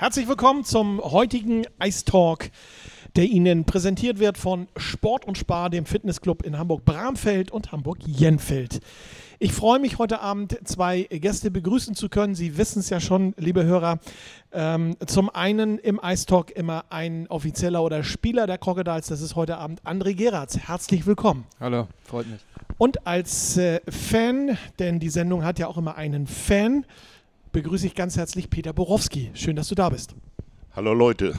Herzlich willkommen zum heutigen Ice Talk, der Ihnen präsentiert wird von Sport und Spar, dem Fitnessclub in Hamburg-Bramfeld und Hamburg-Jenfeld. Ich freue mich heute Abend zwei Gäste begrüßen zu können. Sie wissen es ja schon, liebe Hörer. Ähm, zum einen im Ice Talk immer ein offizieller oder Spieler der Crocodiles. Das ist heute Abend André Geratz. Herzlich willkommen. Hallo, freut mich. Und als äh, Fan, denn die Sendung hat ja auch immer einen Fan, begrüße ich ganz herzlich Peter Borowski. Schön, dass du da bist. Hallo Leute.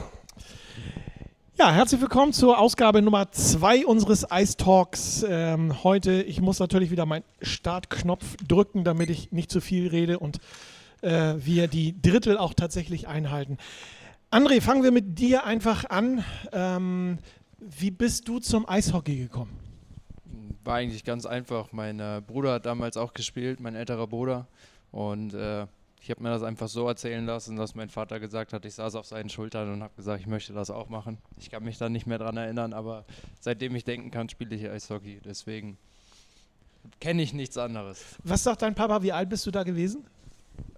Ja, herzlich willkommen zur Ausgabe Nummer 2 unseres Ice Talks. Ähm, heute, ich muss natürlich wieder meinen Startknopf drücken, damit ich nicht zu viel rede und äh, wir die Drittel auch tatsächlich einhalten. André, fangen wir mit dir einfach an. Ähm, wie bist du zum Eishockey gekommen? War eigentlich ganz einfach. Mein äh, Bruder hat damals auch gespielt, mein älterer Bruder. Und äh, ich habe mir das einfach so erzählen lassen, dass mein Vater gesagt hat, ich saß auf seinen Schultern und habe gesagt, ich möchte das auch machen. Ich kann mich da nicht mehr dran erinnern, aber seitdem ich denken kann, spiele ich Eishockey. Deswegen kenne ich nichts anderes. Was sagt dein Papa? Wie alt bist du da gewesen?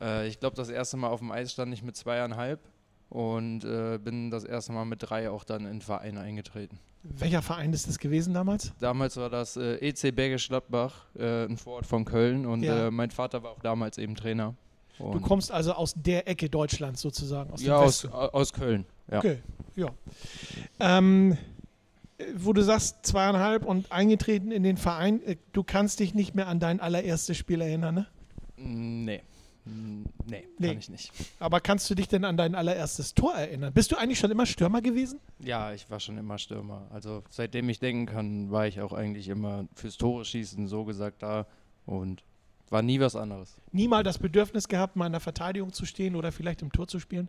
Äh, ich glaube, das erste Mal auf dem Eis stand ich mit zweieinhalb und äh, bin das erste Mal mit drei auch dann in den Verein eingetreten. Welcher Verein ist das gewesen damals? Damals war das äh, EC Bergisch Gladbach, äh, ein Vorort von Köln und Ja. äh, mein Vater war auch damals eben Trainer. Du Und kommst also aus der Ecke Deutschlands sozusagen. Aus ja, dem aus, aus Köln. Ja. Okay, ja. Ähm, äh, wo du sagst, zweieinhalb und eingetreten in den Verein, äh, du kannst dich nicht mehr an dein allererstes Spiel erinnern, ne? Mm, Nee. Mm, Nee, Nee. kann ich nicht. Aber kannst du dich denn an dein allererstes Tor erinnern? Bist du eigentlich schon immer Stürmer gewesen? Ja, ich war schon immer Stürmer. Also seitdem ich denken kann, war ich auch eigentlich immer fürs Tore schießen so gesagt da und war nie was anderes. Nie mal das Bedürfnis gehabt, mal in der Verteidigung zu stehen oder vielleicht im Tor zu spielen?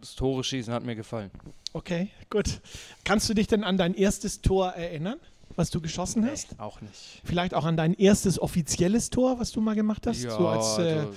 Das Tore schießen hat mir gefallen. Okay, gut. Kannst du dich denn an dein erstes Tor erinnern, was du geschossen hast? Auch nicht. Vielleicht auch an dein erstes offizielles Tor, was du mal gemacht hast? so als äh, also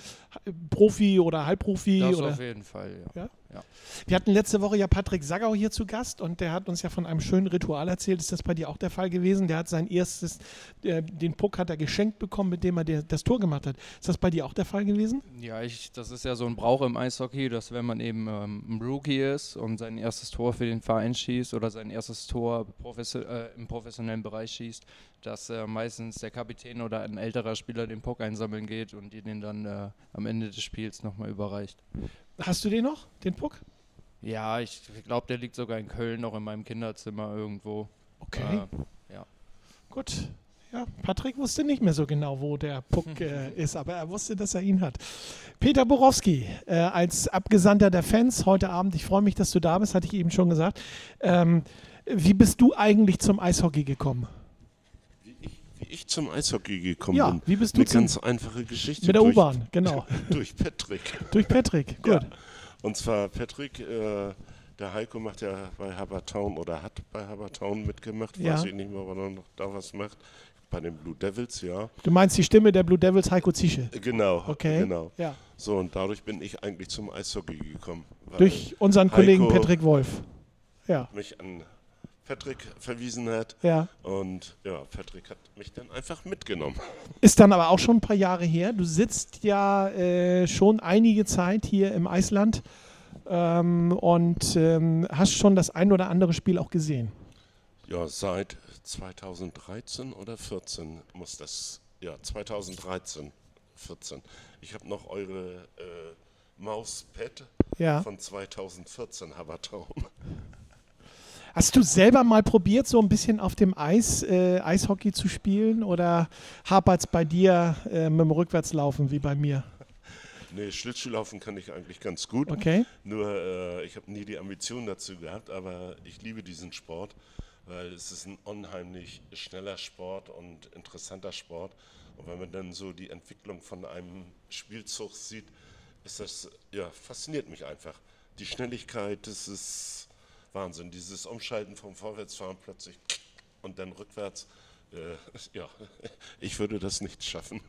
Profi oder Halbprofi? das oder? auf jeden Fall, ja. Ja? Ja. Wir hatten letzte Woche ja Patrick Sagau hier zu Gast und der hat uns ja von einem schönen Ritual erzählt. Ist das bei dir auch der Fall gewesen? Der hat sein erstes, äh, den Puck hat er geschenkt bekommen, mit dem er der, das Tor gemacht hat. Ist das bei dir auch der Fall gewesen? Ja, ich, das ist ja so ein Brauch im Eishockey, dass wenn man eben ähm, ein Rookie ist und sein erstes Tor für den Verein schießt oder sein erstes Tor profession äh, im professionellen Bereich schießt, dass äh, meistens der Kapitän oder ein älterer Spieler den Puck einsammeln geht und die den dann äh, am Ende des Spiels nochmal überreicht. Hast du den noch, den Puck? Ja, ich glaube, der liegt sogar in Köln noch in meinem Kinderzimmer irgendwo. Okay, Äh, ja. gut. Ja, Patrick wusste nicht mehr so genau, wo der Puck äh, ist, aber er wusste, dass er ihn hat. Peter Borowski, äh, als Abgesandter der Fans heute Abend, ich freue mich, dass du da bist, hatte ich eben schon gesagt. Ähm, wie bist du eigentlich zum Eishockey gekommen? Ich, zum Eishockey gekommen Ja, bin. wie bist du Eine ganz einfache Geschichte. Mit der U-Bahn, genau. Durch Patrick. Durch Patrick, gut. Ja. Und zwar Patrick, äh, der Heiko macht ja bei Habertown oder hat bei Habertown mitgemacht. Ja. Weiß ich nicht mehr, ob er noch da was macht. Bei den Blue Devils, ja. Du meinst die Stimme der Blue Devils, Heiko Zische. Genau. Okay. Genau. Ja. So, und dadurch bin ich eigentlich zum Eishockey gekommen. Durch unseren Kollegen Heiko Patrick Wolf. Ja, mich an Patrick verwiesen hat. ja. Und ja, Patrick hat mich dann einfach mitgenommen. Ist dann aber auch schon ein paar Jahre her. Du sitzt ja äh, schon einige Zeit hier im Eisland ähm, und ähm, hast schon das ein oder andere Spiel auch gesehen. Ja, seit 2013 oder 14 muss das, ja, 2013, 14. Ich habe noch eure äh, Mauspad Ja. von 2014 Habertown. Hast du selber mal probiert, so ein bisschen auf dem Eis äh, Eishockey zu spielen oder hapert es bei dir äh, mit dem Rückwärtslaufen wie bei mir? Nee, Schlittschuhlaufen kann ich eigentlich ganz gut. Okay. Nur äh, ich habe nie die Ambition dazu gehabt, aber ich liebe diesen Sport, weil es ist ein unheimlich schneller Sport und interessanter Sport. Und wenn man dann so die Entwicklung von einem Spielzug sieht, ist das, ja, fasziniert mich einfach. Die Schnelligkeit, das ist Wahnsinn. Dieses Umschalten vom Vorwärtsfahren plötzlich und dann rückwärts, äh, ja, ich würde das nicht schaffen.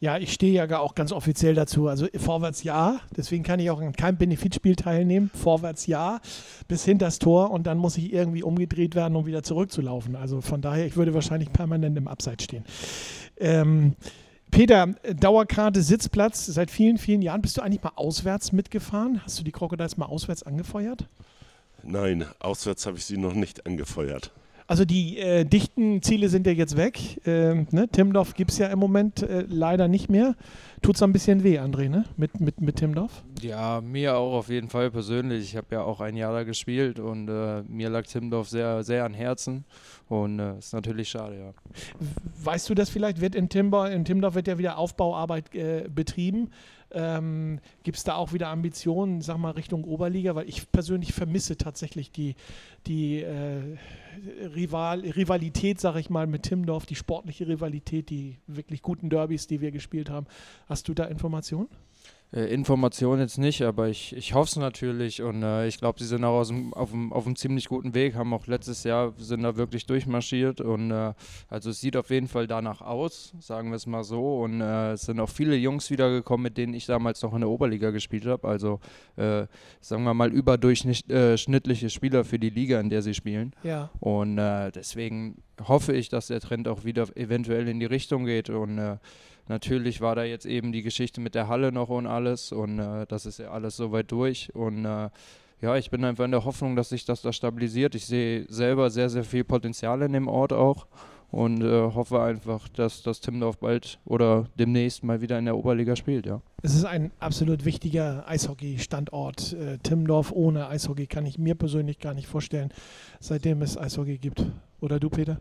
Ja, ich stehe ja auch ganz offiziell dazu. Also vorwärts ja, deswegen kann ich auch an keinem Benefitspiel teilnehmen. Vorwärts ja, bis hinters Tor und dann muss ich irgendwie umgedreht werden, um wieder zurückzulaufen. Also von daher, ich würde wahrscheinlich permanent im Abseits stehen. Ähm, Peter, Dauerkarte, Sitzplatz seit vielen, vielen Jahren. Bist du eigentlich mal auswärts mitgefahren? Hast du die Crocodiles mal auswärts angefeuert? Nein, auswärts habe ich sie noch nicht angefeuert. Also die äh, dichten Ziele sind ja jetzt weg. Ähm, ne? Timdorf gibt es ja im Moment äh, leider nicht mehr. Tut es ein bisschen weh, André, ne? mit, mit, mit Timdorf? Ja, mir auch auf jeden Fall persönlich. Ich habe ja auch ein Jahr da gespielt und äh, mir lag Timdorf sehr, sehr an Herzen und äh, ist natürlich schade, ja. Weißt du das vielleicht? Wird in, Timber, in Timdorf wird ja wieder Aufbauarbeit äh, betrieben. Ähm, Gibt es da auch wieder Ambitionen, sag mal, Richtung Oberliga? Weil ich persönlich vermisse tatsächlich die, die äh, Rival Rivalität, sag ich mal, mit Timdorf, die sportliche Rivalität, die wirklich guten Derbys, die wir gespielt haben. Hast du da Informationen? Äh, Information jetzt nicht, aber ich, ich hoffe es natürlich und äh, ich glaube, sie sind auch dem, auf, einem, auf einem ziemlich guten Weg, haben auch letztes Jahr, sind da wirklich durchmarschiert und äh, also es sieht auf jeden Fall danach aus, sagen wir es mal so und äh, es sind auch viele Jungs wiedergekommen, mit denen ich damals noch in der Oberliga gespielt habe, also äh, sagen wir mal überdurchschnittliche Spieler für die Liga, in der sie spielen ja. und deswegen hoffe ich, dass der Trend auch wieder eventuell in die Richtung geht und Natürlich war da jetzt eben die Geschichte mit der Halle noch und alles und äh, das ist ja alles soweit durch und äh, ja, ich bin einfach in der Hoffnung, dass sich das da stabilisiert. Ich sehe selber sehr, sehr viel Potenzial in dem Ort auch und äh, hoffe einfach, dass das Timdorf bald oder demnächst mal wieder in der Oberliga spielt, ja. Es ist ein absolut wichtiger Eishockey-Standort. Äh, Timmendorf ohne Eishockey kann ich mir persönlich gar nicht vorstellen, seitdem es Eishockey gibt. Oder du, Peter?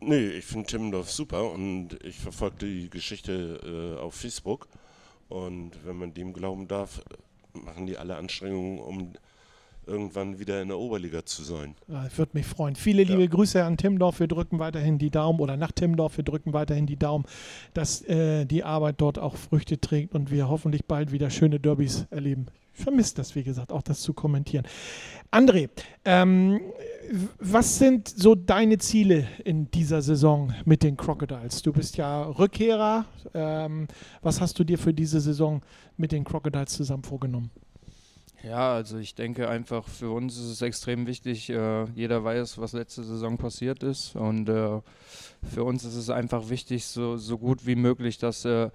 Nee, ich finde Timmendorf super und ich verfolge die Geschichte äh, auf Facebook. Und wenn man dem glauben darf, machen die alle Anstrengungen, um irgendwann wieder in der Oberliga zu sein. Ja, ich würde mich freuen. Viele ja. liebe Grüße an Timmendorf. Wir drücken weiterhin die Daumen oder nach Timmendorf. Wir drücken weiterhin die Daumen, dass äh, die Arbeit dort auch Früchte trägt und wir hoffentlich bald wieder schöne Derbys erleben. Vermisse das, wie gesagt, auch das zu kommentieren. André, ähm, was sind so deine Ziele in dieser Saison mit den Crocodiles? Du bist ja Rückkehrer. Ähm, was hast du dir für diese Saison mit den Crocodiles zusammen vorgenommen? Ja, also ich denke einfach, für uns ist es extrem wichtig, äh, jeder weiß, was letzte Saison passiert ist und äh, für uns ist es einfach wichtig, so, so gut wie möglich, dass äh,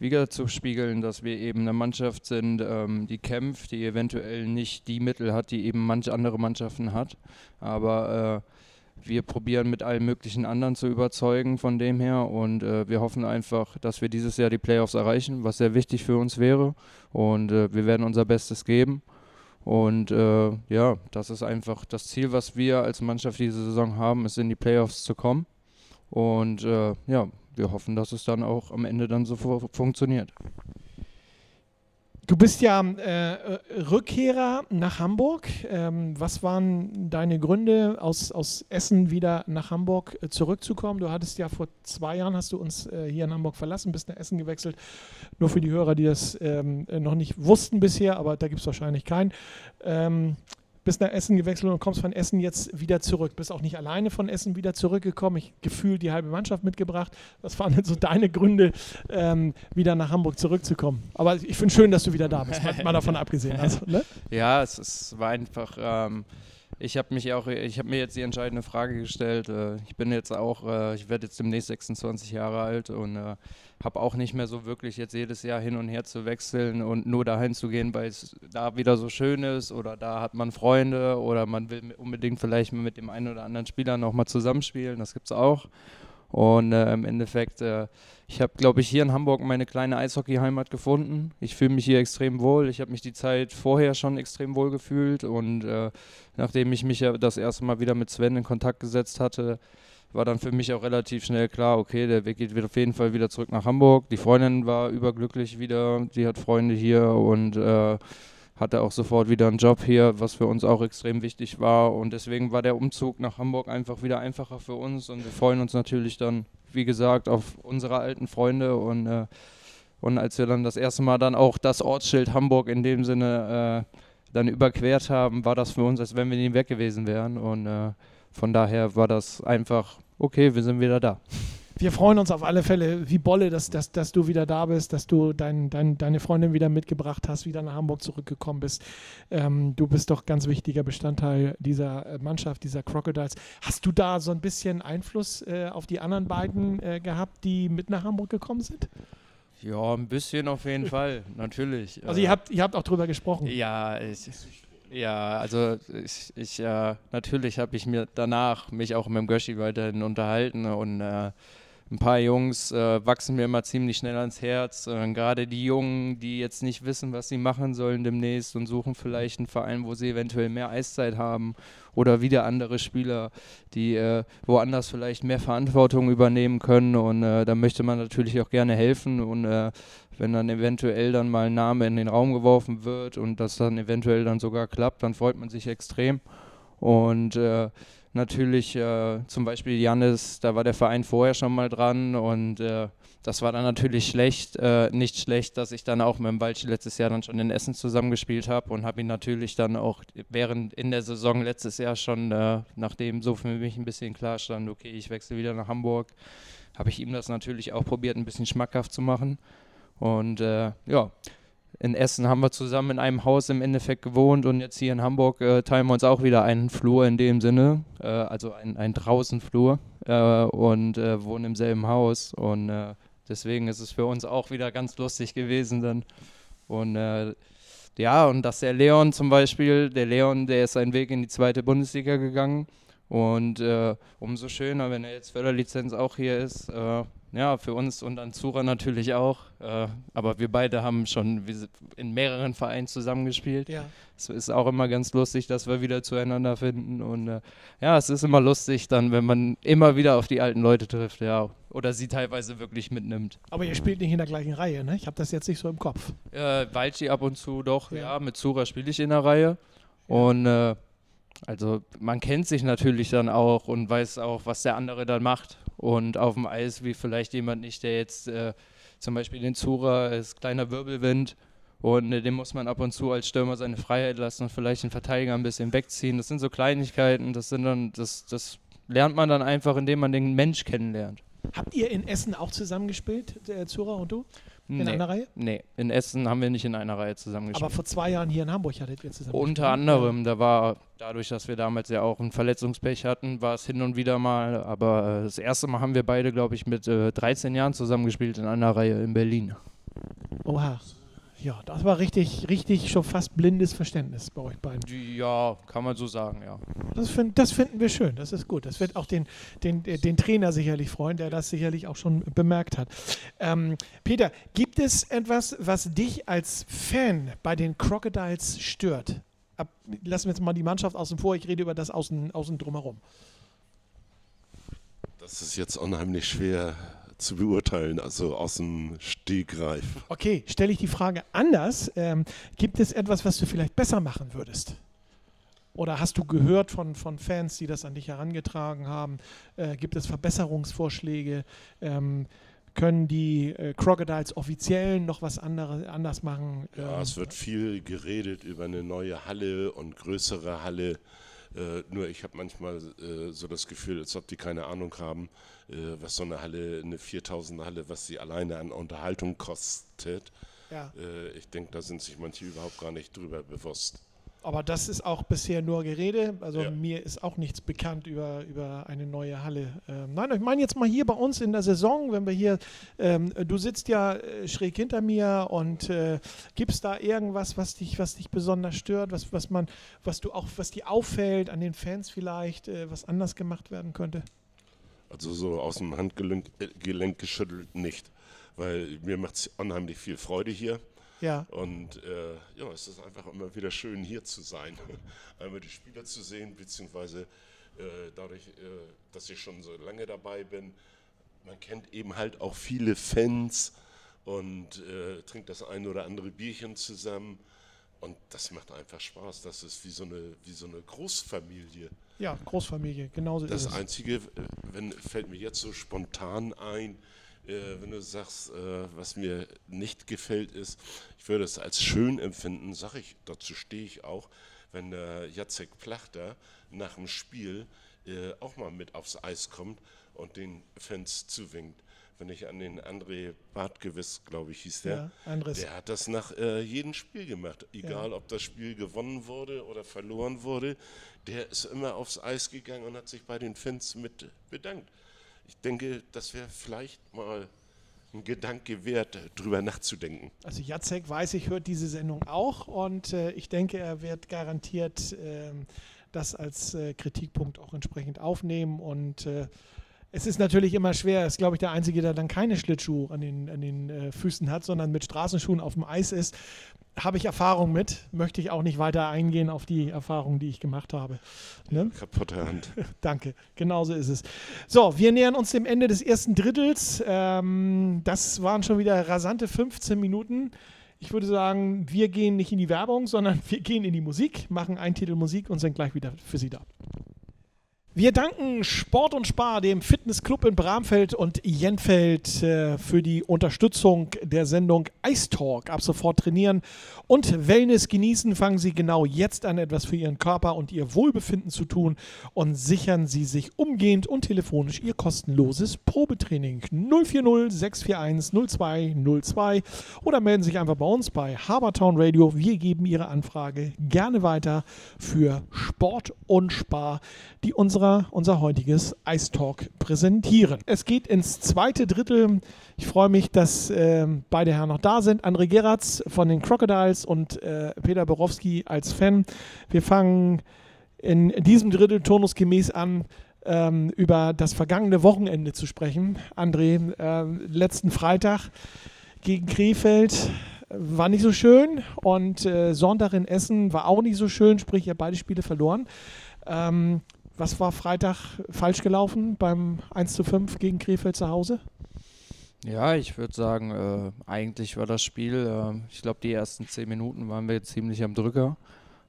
wieder zu spiegeln, dass wir eben eine Mannschaft sind, ähm, die kämpft, die eventuell nicht die Mittel hat, die eben manche andere Mannschaften hat. Aber äh, wir probieren mit allen möglichen anderen zu überzeugen von dem her und äh, wir hoffen einfach, dass wir dieses Jahr die Playoffs erreichen, was sehr wichtig für uns wäre. Und äh, wir werden unser Bestes geben. Und äh, ja, das ist einfach das Ziel, was wir als Mannschaft diese Saison haben, ist in die Playoffs zu kommen. Und äh, ja, wir hoffen, dass es dann auch am Ende dann so funktioniert. Du bist ja äh, Rückkehrer nach Hamburg. Ähm, was waren deine Gründe, aus, aus Essen wieder nach Hamburg äh, zurückzukommen? Du hattest ja vor zwei Jahren, hast du uns äh, hier in Hamburg verlassen, bist nach Essen gewechselt. Nur für die Hörer, die das ähm, noch nicht wussten bisher, aber da gibt es wahrscheinlich keinen. Ähm, bist nach Essen gewechselt und kommst von Essen jetzt wieder zurück. Bist auch nicht alleine von Essen wieder zurückgekommen. Ich gefühlt die halbe Mannschaft mitgebracht. Was waren denn so deine Gründe, ähm, wieder nach Hamburg zurückzukommen? Aber ich finde schön, dass du wieder da bist, mal, mal davon abgesehen. Also, ne? Ja, es, es, war einfach. Ähm, ich habe mich auch, ich habe mir jetzt die entscheidende Frage gestellt. Äh, ich bin jetzt auch, äh, ich werde jetzt demnächst 26 Jahre alt und äh, habe auch nicht mehr so wirklich jetzt jedes Jahr hin und her zu wechseln und nur dahin zu gehen, weil es da wieder so schön ist oder da hat man Freunde oder man will unbedingt vielleicht mit dem einen oder anderen Spieler nochmal zusammenspielen. Das gibt es auch. Und äh, im Endeffekt, äh, ich habe, glaube ich, hier in Hamburg meine kleine Eishockey-Heimat gefunden. Ich fühle mich hier extrem wohl. Ich habe mich die Zeit vorher schon extrem wohl gefühlt. Und äh, nachdem ich mich ja das erste Mal wieder mit Sven in Kontakt gesetzt hatte, war dann für mich auch relativ schnell klar, okay, der Weg geht auf jeden Fall wieder zurück nach Hamburg. Die Freundin war überglücklich wieder, die hat Freunde hier und äh, hatte auch sofort wieder einen Job hier, was für uns auch extrem wichtig war. Und deswegen war der Umzug nach Hamburg einfach wieder einfacher für uns. Und wir freuen uns natürlich dann, wie gesagt, auf unsere alten Freunde. Und, äh, und als wir dann das erste Mal dann auch das Ortsschild Hamburg in dem Sinne äh, dann überquert haben, war das für uns, als wenn wir nie weg gewesen wären. Und äh, von daher war das einfach okay, wir sind wieder da. Wir freuen uns auf alle Fälle, wie Bolle, dass, dass, dass du wieder da bist, dass du dein, dein, deine Freundin wieder mitgebracht hast, wieder nach Hamburg zurückgekommen bist. Ähm, du bist doch ganz wichtiger Bestandteil dieser äh, Mannschaft, dieser Crocodiles. Hast du da so ein bisschen Einfluss äh, auf die anderen beiden äh, gehabt, die mit nach Hamburg gekommen sind? Ja, ein bisschen auf jeden Fall, natürlich. Also ihr habt, ihr habt auch drüber gesprochen. Ja, ich, ja, also ich, ich äh, natürlich habe ich mir danach mich auch mit dem Göschi weiterhin unterhalten und äh, ein paar Jungs äh, wachsen mir immer ziemlich schnell ans Herz. Äh, Gerade die Jungen, die jetzt nicht wissen, was sie machen sollen demnächst und suchen vielleicht einen Verein, wo sie eventuell mehr Eiszeit haben oder wieder andere Spieler, die äh, woanders vielleicht mehr Verantwortung übernehmen können. Und äh, da möchte man natürlich auch gerne helfen. Und äh, wenn dann eventuell dann mal ein Name in den Raum geworfen wird und das dann eventuell dann sogar klappt, dann freut man sich extrem. Und äh, natürlich äh, zum Beispiel Jannis, da war der Verein vorher schon mal dran und äh, das war dann natürlich schlecht, äh, nicht schlecht, dass ich dann auch mit dem Walchi letztes Jahr dann schon in Essen zusammengespielt habe und habe ihn natürlich dann auch während in der Saison letztes Jahr schon, äh, nachdem so für mich ein bisschen klar stand, okay, ich wechsle wieder nach Hamburg, habe ich ihm das natürlich auch probiert, ein bisschen schmackhaft zu machen. Und äh, ja, in Essen haben wir zusammen in einem Haus im Endeffekt gewohnt und jetzt hier in Hamburg äh, teilen wir uns auch wieder einen Flur in dem Sinne, äh, also ein, ein Draußenflur äh, und äh, wohnen im selben Haus und äh, deswegen ist es für uns auch wieder ganz lustig gewesen dann und äh, ja und dass der Leon zum Beispiel, der Leon, der ist seinen Weg in die zweite Bundesliga gegangen und umso schöner, wenn er jetzt Förderlizenz auch hier ist, ja, für uns und an Zura natürlich auch. Äh, aber wir beide haben schon in mehreren Vereinen zusammengespielt. Ja. Es ist auch immer ganz lustig, dass wir wieder zueinander finden. Und äh, ja, es ist immer lustig dann, wenn man immer wieder auf die alten Leute trifft, ja. Oder sie teilweise wirklich mitnimmt. Aber ihr spielt nicht in der gleichen Reihe, ne? Ich habe das jetzt nicht so im Kopf. Äh, Walchi ab und zu doch, ja. ja mit Zura spiele ich in der Reihe. Ja. Und äh, also man kennt sich natürlich dann auch und weiß auch, was der andere dann macht. Und auf dem Eis, wie vielleicht jemand nicht, der jetzt äh, zum Beispiel den Zura ist kleiner Wirbelwind und äh, dem muss man ab und zu als Stürmer seine Freiheit lassen und vielleicht den Verteidiger ein bisschen wegziehen. Das sind so Kleinigkeiten, das sind dann, das, das lernt man dann einfach, indem man den Mensch kennenlernt. Habt ihr in Essen auch zusammengespielt, der Zura und du? In nee, einer Reihe? Nee, in Essen haben wir nicht in einer Reihe zusammengespielt. Aber vor zwei Jahren hier in Hamburg hattet ihr zusammen Unter anderem, da war dadurch, dass wir damals ja auch ein Verletzungspech hatten, war es hin und wieder mal. Aber äh, das erste Mal haben wir beide, glaube ich, mit äh, 13 Jahren zusammengespielt in einer Reihe in Berlin. Oha. Ja, das war richtig, richtig schon fast blindes Verständnis bei euch beiden. Ja, kann man so sagen, ja. Das, find, das finden wir schön, das ist gut. Das wird auch den, den, den Trainer sicherlich freuen, der das sicherlich auch schon bemerkt hat. Ähm, Peter, gibt es etwas, was dich als Fan bei den Crocodiles stört? Ab, lassen wir jetzt mal die Mannschaft außen vor, ich rede über das Außen, außen drumherum. Das ist jetzt unheimlich schwer zu beurteilen, also aus dem Stegreif. Okay, stelle ich die Frage anders. Ähm, gibt es etwas, was du vielleicht besser machen würdest? Oder hast du gehört von, von Fans, die das an dich herangetragen haben? Äh, gibt es Verbesserungsvorschläge? Ähm, können die äh, Crocodiles offiziell noch was andere, anders machen? Ja, ähm, es wird viel geredet über eine neue Halle und größere Halle. Äh, nur ich habe manchmal äh, so das Gefühl, als ob die keine Ahnung haben, äh, was so eine Halle, eine 4000 Halle, was sie alleine an Unterhaltung kostet. Ja. Äh, ich denke, da sind sich manche überhaupt gar nicht drüber bewusst. Aber das ist auch bisher nur Gerede. Also ja. mir ist auch nichts bekannt über, über eine neue Halle. Ähm, nein, ich meine jetzt mal hier bei uns in der Saison, wenn wir hier, ähm, du sitzt ja äh, schräg hinter mir und äh, gibt es da irgendwas, was dich, was dich besonders stört, was, was man, was du auch, was dir auffällt an den Fans vielleicht, äh, was anders gemacht werden könnte? Also so aus dem Handgelenk äh, geschüttelt nicht, weil mir macht es unheimlich viel Freude hier. Ja. Und äh, ja, es ist einfach immer wieder schön, hier zu sein. Einmal die Spieler zu sehen, beziehungsweise äh, dadurch, äh, dass ich schon so lange dabei bin, man kennt eben halt auch viele Fans und äh, trinkt das ein oder andere Bierchen zusammen. Und das macht einfach Spaß. Das ist wie so eine, wie so eine Großfamilie. Ja, Großfamilie, genauso das ist es. Das Einzige, äh, wenn, fällt mir jetzt so spontan ein, äh, wenn du sagst, äh, was mir nicht gefällt, ist, ich würde es als schön empfinden, sage ich, dazu stehe ich auch, wenn der Jacek Plachter nach dem Spiel äh, auch mal mit aufs Eis kommt und den Fans zuwinkt. Wenn ich an den André Bartgewiss, glaube ich, hieß der, ja, der hat das nach äh, jedem Spiel gemacht. Egal, ja. ob das Spiel gewonnen wurde oder verloren wurde, der ist immer aufs Eis gegangen und hat sich bei den Fans mit bedankt ich denke, das wäre vielleicht mal ein Gedanke wert, drüber nachzudenken. Also Jacek weiß ich, hört diese Sendung auch und äh, ich denke, er wird garantiert äh, das als äh, Kritikpunkt auch entsprechend aufnehmen und äh, es ist natürlich immer schwer, er ist glaube ich der Einzige, der dann keine Schlittschuhe an den, an den äh, Füßen hat, sondern mit Straßenschuhen auf dem Eis ist habe ich Erfahrung mit, möchte ich auch nicht weiter eingehen auf die Erfahrungen, die ich gemacht habe. Ne? Kaputte Hand. Danke, genauso ist es. So, wir nähern uns dem Ende des ersten Drittels. Ähm, das waren schon wieder rasante 15 Minuten. Ich würde sagen, wir gehen nicht in die Werbung, sondern wir gehen in die Musik, machen einen Titel Musik und sind gleich wieder für Sie da. Wir danken Sport und Spar, dem Fitnessclub in Bramfeld und Jenfeld, äh, für die Unterstützung der Sendung Ice Talk. Ab sofort trainieren und Wellness genießen. Fangen Sie genau jetzt an, etwas für Ihren Körper und Ihr Wohlbefinden zu tun und sichern Sie sich umgehend und telefonisch Ihr kostenloses Probetraining 040 641 0202 oder melden Sie sich einfach bei uns bei Habertown Radio. Wir geben Ihre Anfrage gerne weiter für Sport und Spar, die unsere unserer, unser heutiges Ice Talk präsentieren. Es geht ins zweite Drittel. Ich freue mich, dass äh, beide Herren noch da sind. André Geratz von den Crocodiles und äh, Peter Borowski als Fan. Wir fangen in diesem Drittel turnusgemäß an, ähm, über das vergangene Wochenende zu sprechen. André, äh, letzten Freitag gegen Krefeld war nicht so schön und äh, Sonntag in Essen war auch nicht so schön, sprich, ihr habt beide Spiele verloren. Ähm, was war Freitag falsch gelaufen beim 1 zu 5 gegen Krefeld zu Hause? Ja, ich würde sagen, äh, eigentlich war das Spiel, äh, ich glaube, die ersten zehn Minuten waren wir ziemlich am Drücker.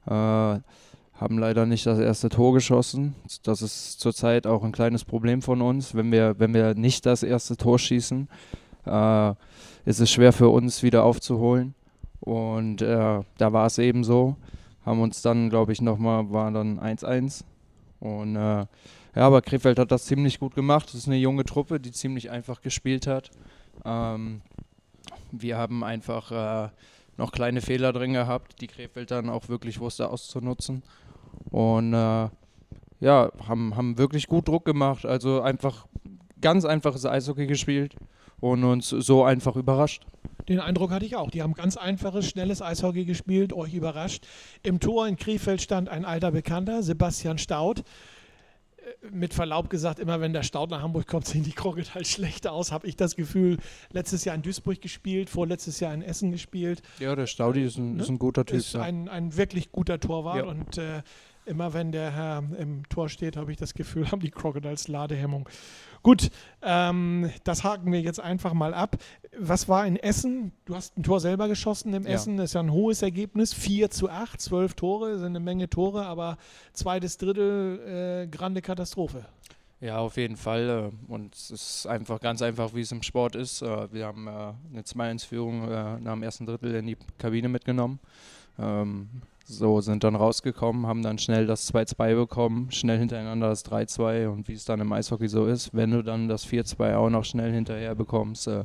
Äh, haben leider nicht das erste Tor geschossen. Das ist zurzeit auch ein kleines Problem von uns. Wenn wir, wenn wir nicht das erste Tor schießen, äh, ist es schwer für uns wieder aufzuholen. Und äh, da war es eben so. Haben uns dann, glaube ich, nochmal, war dann 1-1 und äh, ja, aber Krefeld hat das ziemlich gut gemacht. Das ist eine junge Truppe, die ziemlich einfach gespielt hat. Ähm, wir haben einfach äh, noch kleine Fehler drin gehabt, die Krefeld dann auch wirklich wusste auszunutzen. Und äh, ja, haben, haben wirklich gut Druck gemacht. Also einfach ganz einfaches Eishockey gespielt und uns so einfach überrascht. Den Eindruck hatte ich auch. Die haben ganz einfaches, schnelles Eishockey gespielt, euch überrascht. Im Tor in Krefeld stand ein alter Bekannter, Sebastian Staud. Äh, mit Verlaub gesagt, immer wenn der Staud nach Hamburg kommt, sehen die Crocodiles halt schlecht aus, habe ich das Gefühl. Letztes Jahr in Duisburg gespielt, vorletztes Jahr in Essen gespielt. Ja, der Staudi ist ein, ne? ist ein guter Typ. Ist ein, ein wirklich guter Torwart ja. und äh, immer wenn der Herr im Tor steht, habe ich das Gefühl, haben die Crocodiles Ladehemmung. Gut, ähm, das haken wir jetzt einfach mal ab. Was war in Essen? Du hast ein Tor selber geschossen im ja. Essen. Das ist ja ein hohes Ergebnis. 4 zu 8, 12 Tore, sind eine Menge Tore, aber zweites Drittel, äh, grande Katastrophe. Ja, auf jeden Fall. Äh, und es ist einfach ganz einfach, wie es im Sport ist. Äh, wir haben äh, eine 2-1-Führung nach dem ersten Drittel in die Kabine mitgenommen. So, sind dann rausgekommen, haben dann schnell das 2-2 bekommen, schnell hintereinander das 3-2 und wie es dann im Eishockey so ist, wenn du dann das 4-2 auch noch schnell hinterher bekommst, äh,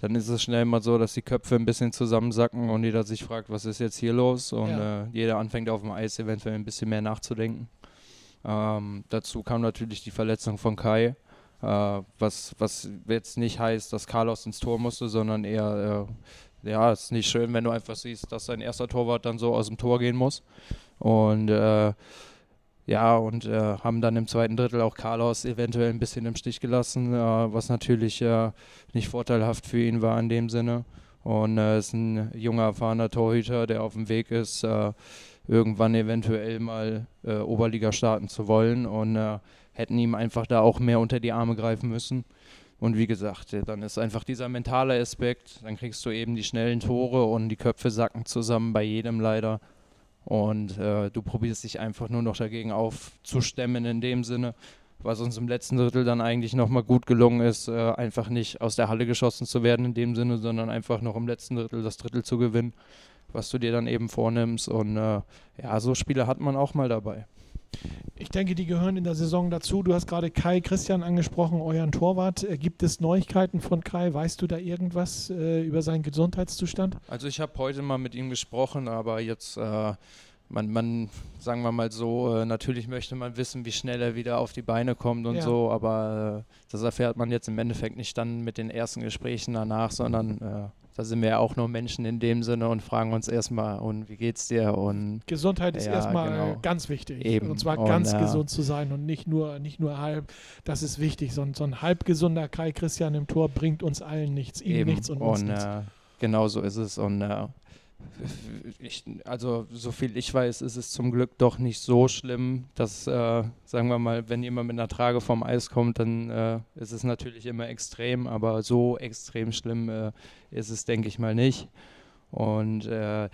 dann ist es schnell mal so, dass die Köpfe ein bisschen zusammensacken und jeder sich fragt, was ist jetzt hier los und ja. äh, jeder anfängt auf dem Eis eventuell ein bisschen mehr nachzudenken. Ähm, dazu kam natürlich die Verletzung von Kai, äh, was, was jetzt nicht heißt, dass Carlos ins Tor musste, sondern eher äh, ja, es ist nicht schön, wenn du einfach siehst, dass dein erster Torwart dann so aus dem Tor gehen muss. Und äh, ja, und äh, haben dann im zweiten Drittel auch Carlos eventuell ein bisschen im Stich gelassen, äh, was natürlich äh, nicht vorteilhaft für ihn war in dem Sinne. Und äh, ist ein junger, erfahrener Torhüter, der auf dem Weg ist, äh, irgendwann eventuell mal Oberliga starten zu wollen und hätten ihm einfach da auch mehr unter die Arme greifen müssen. Und wie gesagt, dann ist einfach dieser mentale Aspekt, dann kriegst du eben die schnellen Tore und die Köpfe sacken zusammen bei jedem leider. Und äh, du probierst dich einfach nur noch dagegen aufzustemmen in dem Sinne, was uns im letzten Drittel dann eigentlich nochmal gut gelungen ist, äh, einfach nicht aus der Halle geschossen zu werden in dem Sinne, sondern einfach noch im letzten Drittel das Drittel zu gewinnen, was du dir dann eben vornimmst. Und äh, ja, so Spiele hat man auch mal dabei. Ich denke, die gehören in der Saison dazu. Du hast gerade Kai Christian angesprochen, euren Torwart. Äh, gibt es Neuigkeiten von Kai? Weißt du da irgendwas äh, über seinen Gesundheitszustand? Also ich habe heute mal mit ihm gesprochen, aber jetzt äh, man, man, sagen wir mal so, äh, natürlich möchte man wissen, wie schnell er wieder auf die Beine kommt und ja. so, aber äh, das erfährt man jetzt im Endeffekt nicht dann mit den ersten Gesprächen danach, sondern äh, da sind wir ja auch nur Menschen in dem Sinne und fragen uns erstmal, und wie geht's dir? Und Gesundheit ist ja, erstmal genau. ganz wichtig. Eben. Und zwar und, ganz ja. gesund zu sein und nicht nur, nicht nur halb. Das ist wichtig. So, so ein halb gesunder Kai Christian im Tor bringt uns allen nichts, ihm Eben. nichts und uns und, nichts. Äh, genau so ist es. Und äh, ich, also so viel ich weiß, ist es zum Glück doch nicht so schlimm, dass, äh, sagen wir mal, wenn jemand mit einer Trage vom Eis kommt, dann äh, ist es natürlich immer extrem, aber so extrem schlimm äh, ist es, denke ich mal, nicht. Und äh,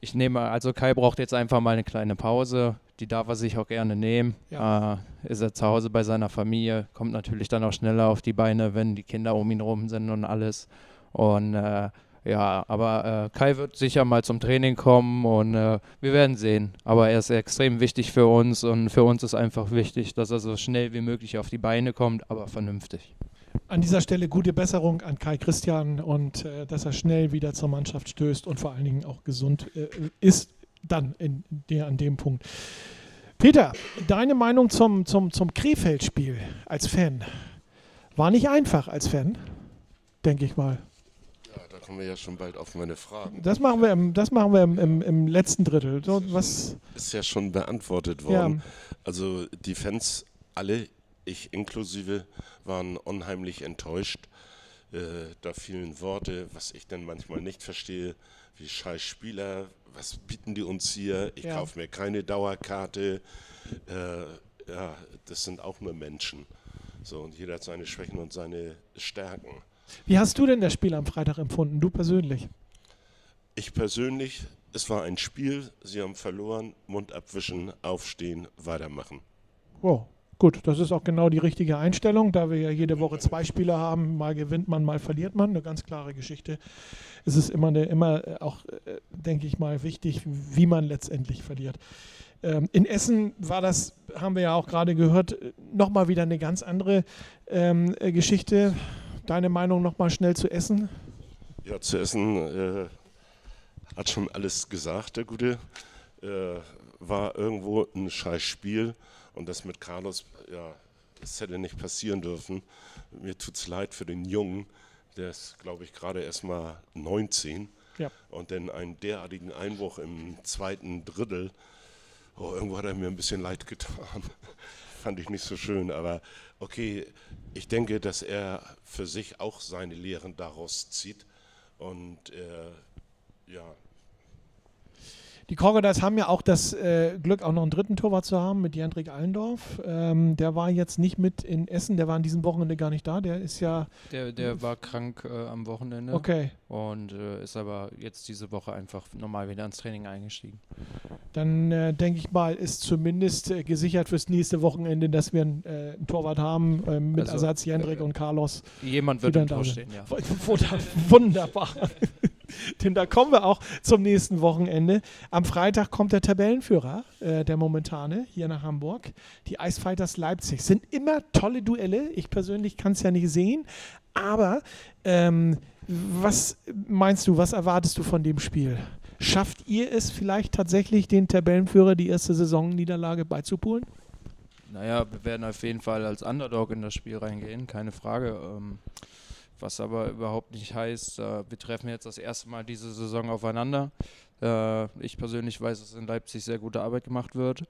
ich nehme, also Kai braucht jetzt einfach mal eine kleine Pause, die darf er sich auch gerne nehmen. Ja. Äh, ist er zu Hause bei seiner Familie, kommt natürlich dann auch schneller auf die Beine, wenn die Kinder um ihn rum sind und alles. Und äh, ja, aber äh, Kai wird sicher mal zum Training kommen und äh, wir werden sehen. Aber er ist extrem wichtig für uns und für uns ist einfach wichtig, dass er so schnell wie möglich auf die Beine kommt, aber vernünftig. An dieser Stelle gute Besserung an Kai Christian und äh, dass er schnell wieder zur Mannschaft stößt und vor allen Dingen auch gesund äh, ist dann in der, an dem Punkt. Peter, deine Meinung zum, zum, zum Krefeld-Spiel als Fan? War nicht einfach als Fan, denke ich mal kommen wir ja schon bald auf meine Fragen. Das machen wir im, das machen wir im, im, im letzten Drittel. So, was ist ja schon beantwortet worden. Ja. Also die Fans, alle, ich inklusive, waren unheimlich enttäuscht. Äh, da fielen Worte, was ich dann manchmal nicht verstehe, wie scheiß Spieler, was bieten die uns hier? Ich ja. kaufe mir keine Dauerkarte. Äh, ja, das sind auch nur Menschen. So, und jeder hat seine Schwächen und seine Stärken. Wie hast du denn das Spiel am Freitag empfunden, du persönlich? Ich persönlich, es war ein Spiel, sie haben verloren, Mund abwischen, aufstehen, weitermachen. Wow, gut, das ist auch genau die richtige Einstellung, da wir ja jede Woche zwei Spiele haben, mal gewinnt man, mal verliert man, eine ganz klare Geschichte. Es ist immer, eine, immer äh, auch, äh, denke ich mal, wichtig, wie man letztendlich verliert. Ähm, in Essen war das, haben wir ja auch gerade gehört, nochmal wieder eine ganz andere ähm, äh, Geschichte deine Meinung nochmal schnell zu Essen? Ja, zu Essen äh, hat schon alles gesagt, der Gute. Äh, war irgendwo ein scheiß Spiel und das mit Carlos, ja, das hätte nicht passieren dürfen. Mir tut es leid für den Jungen, der ist, glaube ich, gerade erst mal 19 ja. und dann einen derartigen Einbruch im zweiten Drittel. Oh, irgendwo hat er mir ein bisschen leid getan. Fand ich nicht so schön, aber okay, ich denke, dass er für sich auch seine Lehren daraus zieht. Und äh, ja, die Crocodiles haben ja auch das äh, Glück, auch noch einen dritten Torwart zu haben mit Jendrik Allendorf. Ähm, der war jetzt nicht mit in Essen, der war an diesem Wochenende gar nicht da. Der ist ja. Der, der war krank äh, am Wochenende. Okay. Und äh, ist aber jetzt diese Woche einfach normal wieder ins Training eingestiegen. Dann äh, denke ich mal, ist zumindest äh, gesichert fürs nächste Wochenende, dass wir einen, äh, einen Torwart haben mit also, Ersatz Jendrik und Carlos. Jemand wird im Tor stehen, ja. Wunderbar. Denn da kommen wir auch zum nächsten Wochenende. Am Freitag kommt der Tabellenführer, äh, der momentane, hier nach Hamburg. Die Eisfighters Leipzig. Sind immer tolle Duelle. Ich persönlich kann es ja nicht sehen. Aber ähm, was meinst du, was erwartest du von dem Spiel? Schafft ihr es vielleicht tatsächlich, den Tabellenführer die erste Saisonniederlage beizupulen? Naja, wir werden auf jeden Fall als Underdog in das Spiel reingehen, keine Frage. Ähm, was aber überhaupt nicht heißt, äh, wir treffen jetzt das erste Mal diese Saison aufeinander. Äh, ich persönlich weiß, dass in Leipzig sehr gute Arbeit gemacht wird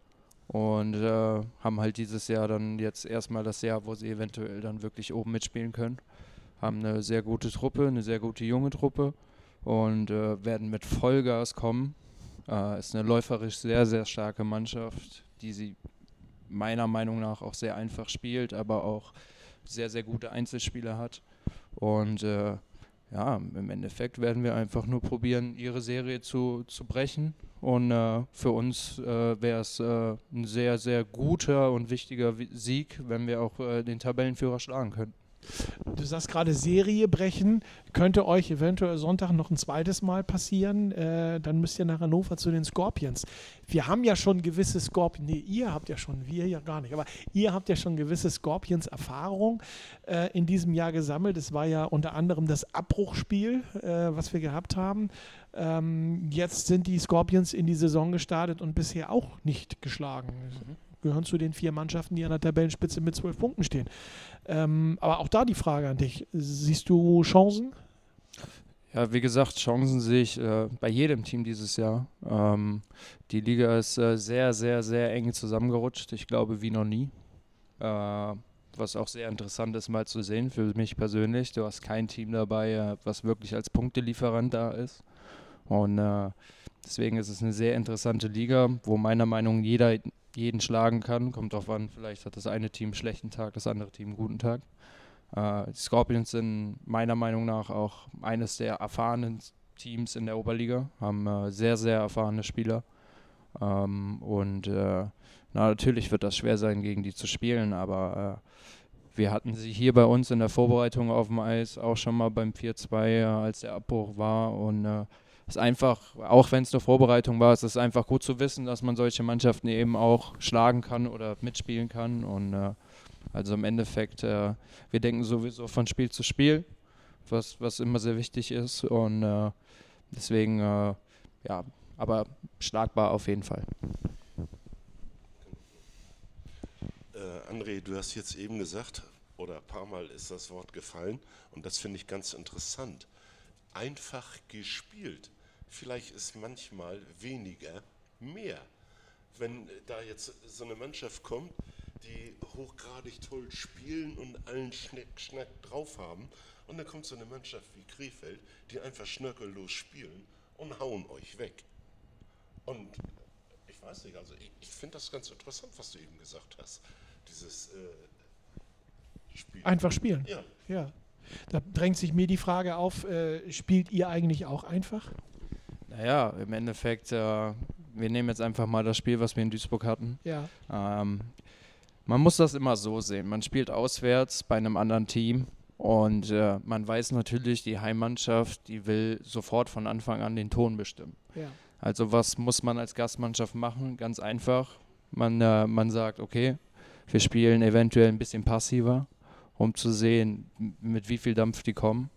und äh, haben halt dieses Jahr dann jetzt erstmal das Jahr, wo sie eventuell dann wirklich oben mitspielen können. Haben eine sehr gute Truppe, eine sehr gute junge Truppe und äh, werden mit Vollgas kommen. Äh, ist eine läuferisch sehr, sehr starke Mannschaft, die sie meiner Meinung nach auch sehr einfach spielt, aber auch sehr, sehr gute Einzelspieler hat. Und äh, ja, im Endeffekt werden wir einfach nur probieren, ihre Serie zu, zu brechen. Und äh, für uns äh, wäre es äh, ein sehr, sehr guter und wichtiger Sieg, wenn wir auch äh, den Tabellenführer schlagen können. Du sagst gerade Serie brechen. Könnte euch eventuell Sonntag noch ein zweites Mal passieren. Äh, dann müsst ihr nach Hannover zu den Scorpions. Wir haben ja schon gewisse Scorpions. Nee, ihr habt ja schon, wir ja gar nicht. Aber ihr habt ja schon gewisse Scorpions-Erfahrung äh, in diesem Jahr gesammelt. Es war ja unter anderem das Abbruchspiel, äh, was wir gehabt haben. Ähm, jetzt sind die Scorpions in die Saison gestartet und bisher auch nicht geschlagen. Mhm gehören zu den vier Mannschaften, die an der Tabellenspitze mit zwölf Punkten stehen. Ähm, aber auch da die Frage an dich. Siehst du Chancen? Ja, wie gesagt, Chancen sehe ich äh, bei jedem Team dieses Jahr. Ähm, die Liga ist äh, sehr, sehr, sehr eng zusammengerutscht. Ich glaube, wie noch nie. Äh, was auch sehr interessant ist, mal zu sehen für mich persönlich. Du hast kein Team dabei, äh, was wirklich als Punktelieferant da ist. Und äh, deswegen ist es eine sehr interessante Liga, wo meiner Meinung nach jeder jeden schlagen kann. Kommt darauf an, vielleicht hat das eine Team einen schlechten Tag, das andere Team einen guten Tag. Äh, die Scorpions sind meiner Meinung nach auch eines der erfahrenen Teams in der Oberliga, haben äh, sehr, sehr erfahrene Spieler. Ähm, und äh, na, natürlich wird das schwer sein, gegen die zu spielen, aber äh, wir hatten sie hier bei uns in der Vorbereitung auf dem Eis auch schon mal beim 4-2, äh, als der Abbruch war. Und äh, ist einfach, auch wenn es eine Vorbereitung war, es ist einfach gut zu wissen, dass man solche Mannschaften eben auch schlagen kann oder mitspielen kann. Und äh, also im Endeffekt, äh, wir denken sowieso von Spiel zu Spiel, was, was immer sehr wichtig ist. Und äh, deswegen, äh, ja, aber schlagbar auf jeden Fall. Äh, André, du hast jetzt eben gesagt, oder ein paar Mal ist das Wort gefallen, und das finde ich ganz interessant. Einfach gespielt vielleicht ist manchmal weniger mehr. Wenn da jetzt so eine Mannschaft kommt, die hochgradig toll spielen und allen Schneck, Schnack drauf haben, und dann kommt so eine Mannschaft wie Krefeld, die einfach schnörkellos spielen und hauen euch weg. Und ich weiß nicht, also ich, ich finde das ganz interessant, was du eben gesagt hast. Dieses äh, Spiel. Einfach spielen. Ja. ja. Da drängt sich mir die Frage auf, äh, spielt ihr eigentlich auch einfach? Naja, im Endeffekt, äh, wir nehmen jetzt einfach mal das Spiel, was wir in Duisburg hatten. Ja. Ähm, man muss das immer so sehen. Man spielt auswärts bei einem anderen Team und äh, man weiß natürlich, die Heimmannschaft, die will sofort von Anfang an den Ton bestimmen. Ja. Also was muss man als Gastmannschaft machen? Ganz einfach. Man, äh, man sagt, okay, wir spielen eventuell ein bisschen passiver, um zu sehen, mit wie viel Dampf die kommen.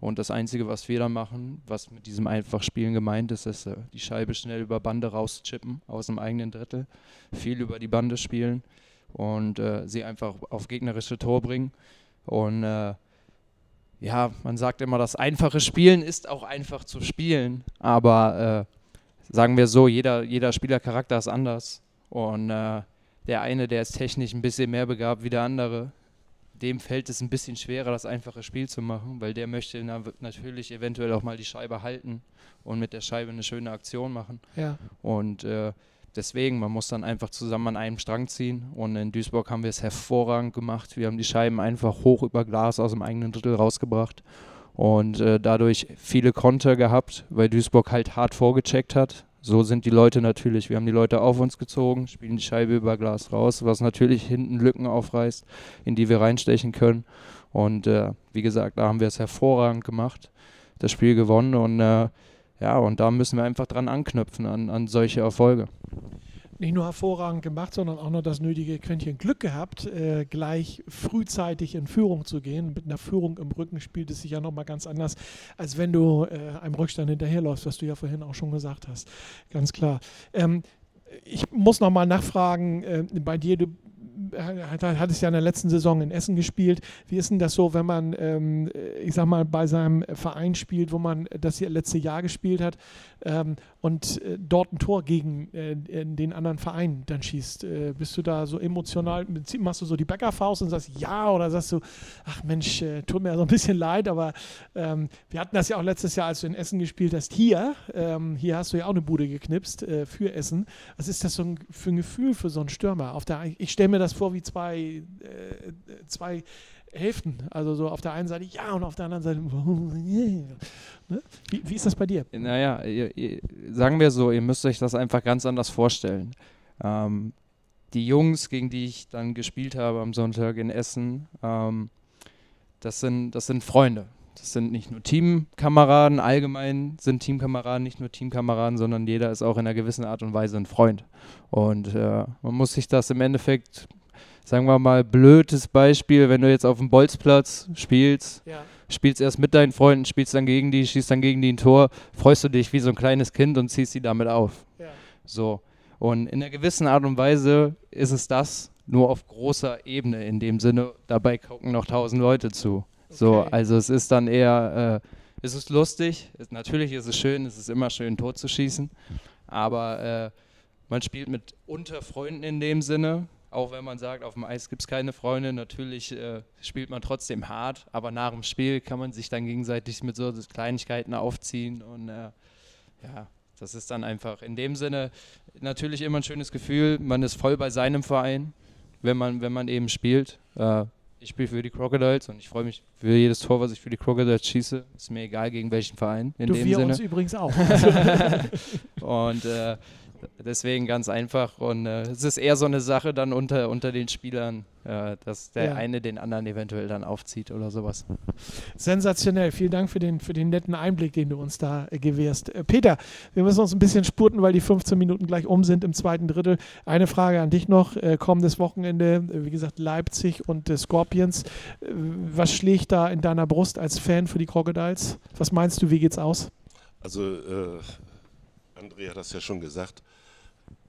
Und das Einzige, was wir da machen, was mit diesem einfach Spielen gemeint ist, ist äh, die Scheibe schnell über Bande rauschippen aus dem eigenen Drittel, viel über die Bande spielen und äh, sie einfach auf gegnerische Tor bringen. Und äh, ja, man sagt immer, das einfache Spielen ist auch einfach zu spielen, aber äh, sagen wir so, jeder, jeder Spielercharakter ist anders. Und äh, der eine, der ist technisch ein bisschen mehr begabt wie der andere, dem fällt es ein bisschen schwerer, das einfache Spiel zu machen, weil der möchte na, natürlich eventuell auch mal die Scheibe halten und mit der Scheibe eine schöne Aktion machen. Ja. Und äh, deswegen, man muss dann einfach zusammen an einem Strang ziehen. Und in Duisburg haben wir es hervorragend gemacht. Wir haben die Scheiben einfach hoch über Glas aus dem eigenen Drittel rausgebracht und äh, dadurch viele Konter gehabt, weil Duisburg halt hart vorgecheckt hat so sind die Leute natürlich. Wir haben die Leute auf uns gezogen, spielen die Scheibe über Glas raus, was natürlich hinten Lücken aufreißt, in die wir reinstechen können. Und äh, wie gesagt, da haben wir es hervorragend gemacht, das Spiel gewonnen und äh, ja, und da müssen wir einfach dran anknüpfen an, an solche Erfolge nicht nur hervorragend gemacht, sondern auch noch das nötige Quäntchen Glück gehabt, äh, gleich frühzeitig in Führung zu gehen. Mit einer Führung im Rücken spielt es sich ja nochmal ganz anders, als wenn du äh, einem Rückstand hinterherläufst, was du ja vorhin auch schon gesagt hast. Ganz klar. Ähm, ich muss nochmal nachfragen, äh, bei dir, du hat, hat es ja in der letzten Saison in Essen gespielt. Wie ist denn das so, wenn man, ähm, ich sag mal, bei seinem Verein spielt, wo man das letzte Jahr gespielt hat ähm, und äh, dort ein Tor gegen äh, den anderen Verein dann schießt? Äh, bist du da so emotional, machst du so die Bäckerfaust und sagst ja oder sagst du, ach Mensch, äh, tut mir so ein bisschen leid, aber ähm, wir hatten das ja auch letztes Jahr, als du in Essen gespielt hast, hier. Ähm, hier hast du ja auch eine Bude geknipst äh, für Essen. Was ist das so ein, für ein Gefühl für so einen Stürmer? Auf der, ich stelle mir das vor wie zwei, äh, zwei Hälften. Also so auf der einen Seite ja und auf der anderen Seite. ne? wie, wie, ist das bei dir? Naja, ihr, ihr, sagen wir so, ihr müsst euch das einfach ganz anders vorstellen. Ähm, die Jungs, gegen die ich dann gespielt habe am Sonntag in Essen, ähm, das sind, das sind Freunde. Das sind nicht nur Teamkameraden, allgemein sind Teamkameraden nicht nur Teamkameraden, sondern jeder ist auch in einer gewissen Art und Weise ein Freund. Und äh, man muss sich das im Endeffekt, sagen wir mal, blödes Beispiel, wenn du jetzt auf dem Bolzplatz spielst, ja. spielst erst mit deinen Freunden, spielst dann gegen die, schießt dann gegen die ein Tor, freust du dich wie so ein kleines Kind und ziehst sie damit auf. Ja. So. Und in einer gewissen Art und Weise ist es das, nur auf großer Ebene in dem Sinne. Dabei gucken noch tausend Leute zu. Okay. So, also es ist dann eher, äh, es ist lustig, es, natürlich ist es schön, es ist immer schön, tot zu schießen, aber äh, man spielt mit unter Freunden in dem Sinne. Auch wenn man sagt, auf dem Eis gibt es keine Freunde, natürlich äh, spielt man trotzdem hart, aber nach dem Spiel kann man sich dann gegenseitig mit so Kleinigkeiten aufziehen und äh, ja, das ist dann einfach in dem Sinne natürlich immer ein schönes Gefühl. Man ist voll bei seinem Verein, wenn man, wenn man eben spielt. Äh, ich spiele für die Crocodiles und ich freue mich für jedes Tor, was ich für die Crocodiles schieße. Ist mir egal, gegen welchen Verein. In du, dem wir Sinne. uns übrigens auch. und äh, deswegen ganz einfach. Und äh, es ist eher so eine Sache dann unter, unter den Spielern, äh, dass der ja. eine den anderen eventuell dann aufzieht oder sowas. Sensationell. Vielen Dank für den, für den netten Einblick, den du uns da äh, gewährst. Äh, Peter, wir müssen uns ein bisschen spurten, weil die 15 Minuten gleich um sind im zweiten Drittel. Eine Frage an dich noch. Äh, kommendes Wochenende, äh, wie gesagt, Leipzig und Scorpions. was schlägt da in deiner Brust als Fan für die Crocodiles? Was meinst du, wie geht's aus? Also, äh, Andrea hat das ja schon gesagt,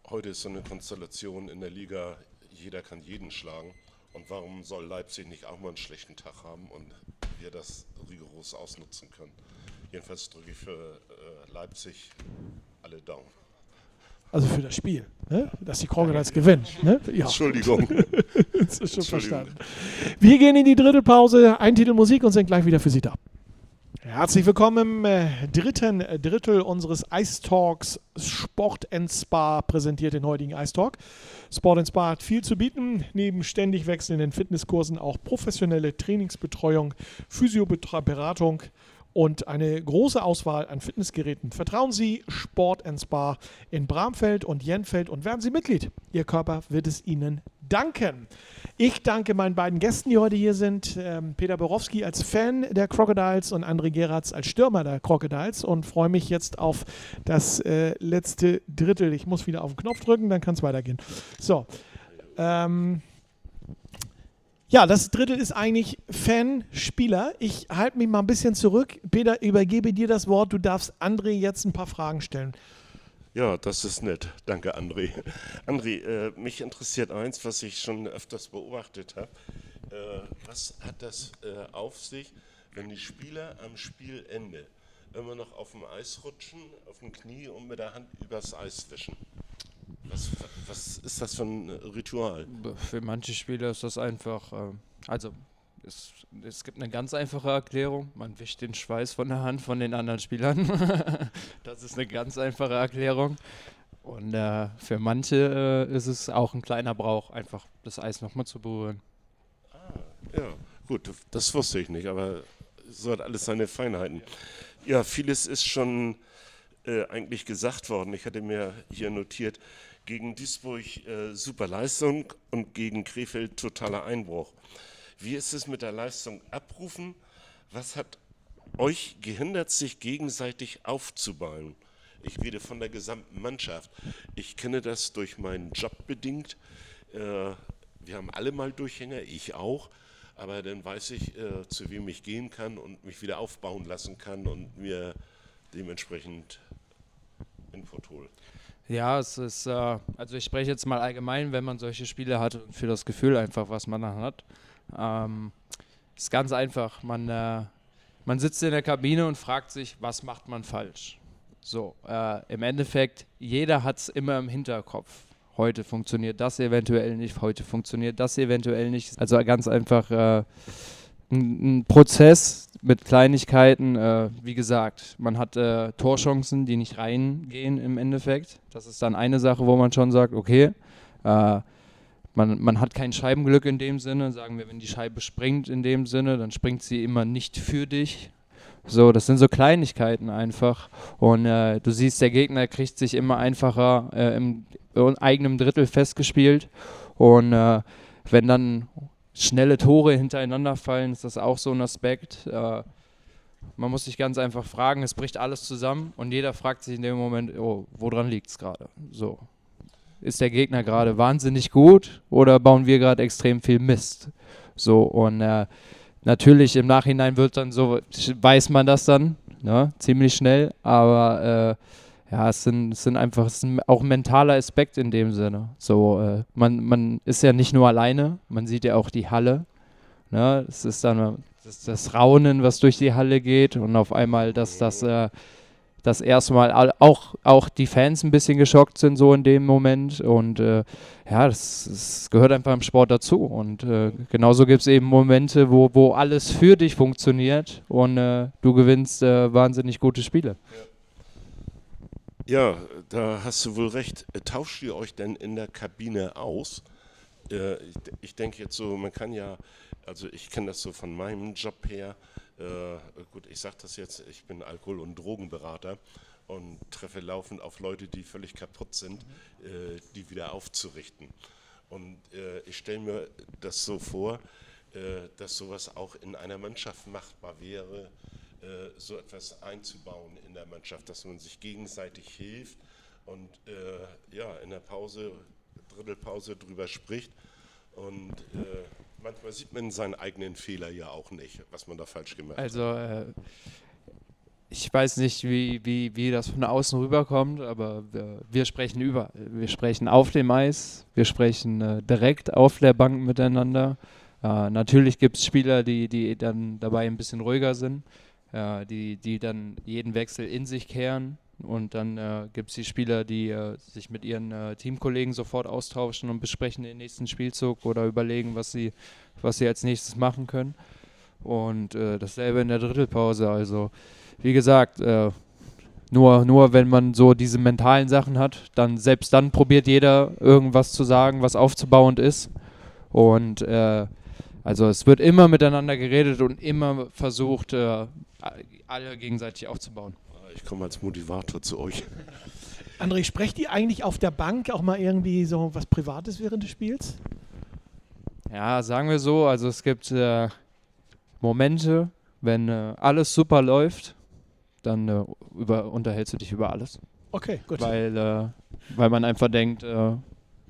heute ist so eine Konstellation in der Liga, jeder kann jeden schlagen. Und warum soll Leipzig nicht auch mal einen schlechten Tag haben und wir das rigoros ausnutzen können? Jedenfalls drücke ich für äh, Leipzig alle Daumen. Also für das Spiel, ne? dass die Crocodiles gewinnen. Ne? Ja. Entschuldigung. das ist schon verstanden. Wir gehen in die dritte Pause, ein Titel Musik und sind gleich wieder für Sie da. Herzlich willkommen im äh, dritten Drittel unseres Ice Talks Sport Spa präsentiert den heutigen Ice Talk. Sport Spa hat viel zu bieten, neben ständig wechselnden Fitnesskursen auch professionelle Trainingsbetreuung, Physioberatung und eine große Auswahl an Fitnessgeräten. Vertrauen Sie Sport Spa in Bramfeld und Jenfeld und werden Sie Mitglied. Ihr Körper wird es Ihnen danken. Ich danke meinen beiden Gästen, die heute hier sind. Ähm, Peter Borowski als Fan der Crocodiles und André Geratz als Stürmer der Crocodiles und freue mich jetzt auf das äh, letzte Drittel. Ich muss wieder auf den Knopf drücken, dann kann es weitergehen. So. Ähm, ja, das Drittel ist eigentlich Fan-Spieler. Ich halte mich mal ein bisschen zurück. Peter, übergebe dir das Wort. Du darfst André jetzt ein paar Fragen stellen. Ja, das ist nett. Danke, André. André, äh, mich interessiert eins, was ich schon öfters beobachtet habe. Äh, was hat das äh, auf sich, wenn die Spieler am Spielende immer noch auf dem Eis rutschen, auf dem Knie und mit der Hand übers Eis wischen? Was, was ist das für ein Ritual? Für manche Spieler ist das einfach, äh, also es, es, gibt eine ganz einfache Erklärung. Man wischt den Schweiß von der Hand von den anderen Spielern. das ist eine ganz einfache Erklärung. Und äh, für manche äh, ist es auch ein kleiner Brauch, einfach das Eis nochmal zu berühren. Ah, ja, gut, das wusste ich nicht, aber so hat alles seine Feinheiten. Ja, vieles ist schon äh, eigentlich gesagt worden. Ich hatte mir hier notiert, gegen Duisburg äh, super Leistung und gegen Krefeld totaler Einbruch. Wie ist es mit der Leistung abrufen? Was hat euch gehindert, sich gegenseitig aufzubauen? Ich rede von der gesamten Mannschaft. Ich kenne das durch meinen Job bedingt. Äh, wir haben alle mal Durchhänger, ich auch. Aber dann weiß ich, äh, zu wem ich gehen kann und mich wieder aufbauen lassen kann und mir dementsprechend Input hole. Ja, es ist, äh, also ich spreche jetzt mal allgemein, wenn man solche Spiele hat und für das Gefühl einfach, was man dann hat. Ähm, ist ganz einfach. Man, äh, man sitzt in der Kabine und fragt sich, was macht man falsch? So, äh, im Endeffekt, jeder hat es immer im Hinterkopf. Heute funktioniert das eventuell nicht, heute funktioniert das eventuell nicht. Also ganz einfach äh, ein, ein, Prozess mit Kleinigkeiten. Äh, wie gesagt, man hat äh, Torchancen, die nicht reingehen im Endeffekt. Das ist dann eine Sache, wo man schon sagt, okay, äh, man, man hat kein Scheibenglück in dem Sinne. Sagen wir, wenn die Scheibe springt in dem Sinne, dann springt sie immer nicht für dich. So, das sind so Kleinigkeiten einfach. Und äh, du siehst, der Gegner kriegt sich immer einfacher äh, im, im eigenen Drittel festgespielt. Und äh, wenn dann schnelle Tore hintereinander fallen, ist das auch so ein Aspekt. Äh, man muss sich ganz einfach fragen, es bricht alles zusammen und jeder fragt sich in dem Moment, oh, woran liegt es gerade? So. Ist der Gegner gerade wahnsinnig gut oder bauen wir gerade extrem viel Mist? So, und äh, natürlich im Nachhinein wird dann so, weiß man das dann, ne, ziemlich schnell, aber äh, ja, es sind, es sind einfach, es ist auch ein mentaler Aspekt in dem Sinne. So, äh, man, man ist ja nicht nur alleine, man sieht ja auch die Halle. Ne? Es ist dann das, das Raunen, was durch die Halle geht und auf einmal, dass das äh, das erste Mal auch, auch die Fans ein bisschen geschockt sind, so in dem Moment. Und äh, ja, das, das, gehört einfach im Sport dazu. Und äh, genauso gibt es eben Momente, wo, wo alles für dich funktioniert und äh, du gewinnst äh, wahnsinnig gute Spiele. Ja. Ja, da hast du wohl recht. Tauscht ihr euch denn in der Kabine aus? Äh, ich, denke jetzt so, man kann ja also ich kenne das so von meinem Job her. Äh, gut, ich sage das jetzt, ich bin Alkohol- und Drogenberater und treffe laufend auf Leute, die völlig kaputt sind, äh, die wieder aufzurichten. Und äh, ich stelle mir das so vor, äh, dass sowas auch in einer Mannschaft machbar wäre, äh, so etwas einzubauen in der Mannschaft, dass man sich gegenseitig hilft und äh, ja, in der Pause, Drittelpause drüber spricht und manchmal sieht man seinen eigenen Fehler ja auch nicht, was man da falsch gemacht also, hat. Also, äh, ich weiß nicht, wie, wie, wie das von außen rüberkommt, aber wir, wir sprechen über. Wir sprechen auf dem Eis, wir sprechen äh, direkt auf der Bank miteinander. Äh, natürlich gibt es Spieler, die, die dann dabei ein bisschen ruhiger sind, äh, die, die dann jeden Wechsel in sich kehren und dann äh, gibt es die Spieler, die äh, sich mit ihren äh, Teamkollegen sofort austauschen und besprechen den nächsten Spielzug oder überlegen, was sie, was sie als nächstes machen können. Und äh, dasselbe in der Drittelpause. Also, wie gesagt, äh, nur, nur wenn man so diese mentalen Sachen hat, dann selbst dann probiert jeder irgendwas zu sagen, was aufzubauend ist. Und äh, also es wird immer miteinander geredet und immer versucht, alle gegenseitig aufzubauen ich komme als Motivator zu euch. André, sprecht ihr eigentlich auf der Bank auch mal irgendwie so was Privates während des Spiels? Ja, sagen wir so, also es gibt äh, Momente, wenn äh, alles super läuft, dann äh, über, unterhältst du dich über alles. Okay, gut. Weil, äh, weil man einfach denkt, äh,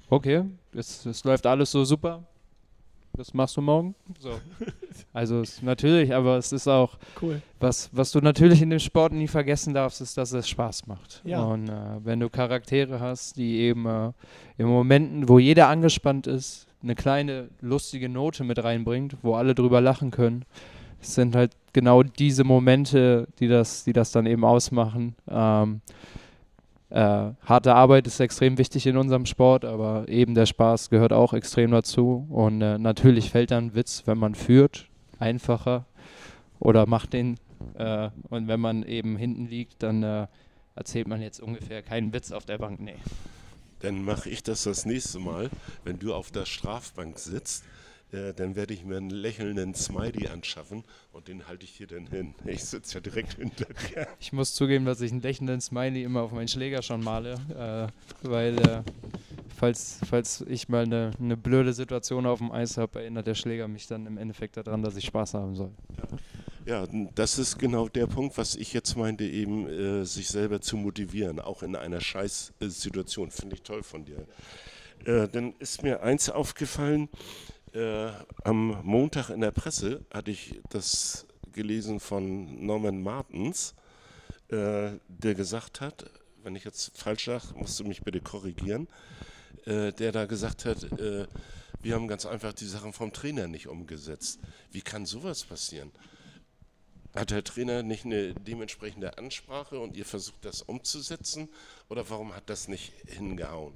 okay, es, es läuft alles so super, das machst du morgen. So. Also natürlich, aber es ist auch, cool. was, was du natürlich in dem Sport nie vergessen darfst, ist, dass es Spaß macht. Ja. Und äh, wenn du Charaktere hast, die eben äh, in Momenten, wo jeder angespannt ist, eine kleine lustige Note mit reinbringt, wo alle drüber lachen können, es sind halt genau diese Momente, die das, die das dann eben ausmachen. Ähm, äh, harte Arbeit ist extrem wichtig in unserem Sport, aber eben der Spaß gehört auch extrem dazu. Und äh, natürlich fällt dann Witz, wenn man führt, einfacher oder macht den. Äh, und wenn man eben hinten liegt, dann äh, erzählt man jetzt ungefähr keinen Witz auf der Bank. Nee. Dann mache ich das das nächste Mal, wenn du auf der Strafbank sitzt äh, dann werde ich mir einen lächelnden Smiley anschaffen und den halte ich hier dann hin. Ich sitze ja direkt hinter dir. Ich muss zugeben, dass ich einen lächelnden Smiley immer auf meinen Schläger schon male, äh, weil äh, falls, falls ich mal eine, eine blöde Situation auf dem Eis habe, erinnert der Schläger mich dann im Endeffekt daran, dass ich Spaß haben soll. Ja. ja das ist genau der Punkt, was ich jetzt meinte, eben äh, sich selber zu motivieren, auch in einer Scheißsituation. Finde ich toll von dir. Äh, dann ist mir eins aufgefallen, äh, am Montag in der Presse hatte ich das gelesen von Norman Martens, äh, der gesagt hat, wenn ich jetzt falsch sage, musst du mich bitte korrigieren, äh, der da gesagt hat, äh, wir haben ganz einfach die Sachen vom Trainer nicht umgesetzt. Wie kann sowas passieren? Hat der Trainer nicht eine dementsprechende Ansprache und ihr versucht das umzusetzen? Oder warum hat das nicht hingehauen?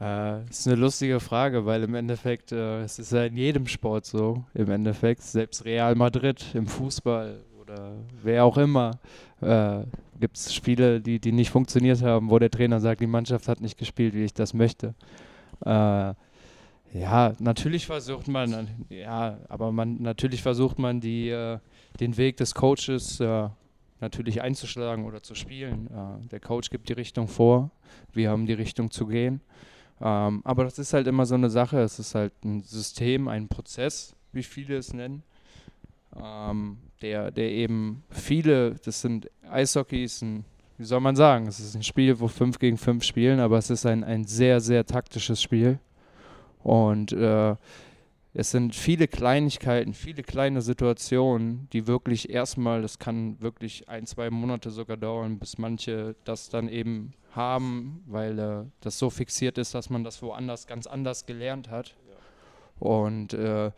Äh, ist eine lustige Frage, weil im Endeffekt, äh, es ist ja in jedem Sport so, im Endeffekt, selbst Real Madrid im Fußball oder wer auch immer, äh, gibt es Spiele, die, die nicht funktioniert haben, wo der Trainer sagt, die Mannschaft hat nicht gespielt, wie ich das möchte. Äh, ja, natürlich versucht man, ja, aber man natürlich versucht man die, äh, den Weg des Coaches äh, natürlich einzuschlagen oder zu spielen. Äh, der Coach gibt die Richtung vor, wir haben die Richtung zu gehen. Ähm, aber das ist halt immer so eine Sache. Es ist halt ein System, ein Prozess, wie viele es nennen, ähm, der, der eben viele, das sind Eishockeys, ein, wie soll man sagen, es ist ein Spiel, wo fünf gegen fünf spielen, aber es ist ein, ein sehr, sehr taktisches Spiel. Und äh, es sind viele Kleinigkeiten, viele kleine Situationen, die wirklich erstmal, das kann wirklich ein, zwei Monate sogar dauern, bis manche das dann eben haben, weil äh, das so fixiert ist, dass man das woanders ganz anders gelernt hat. Und äh,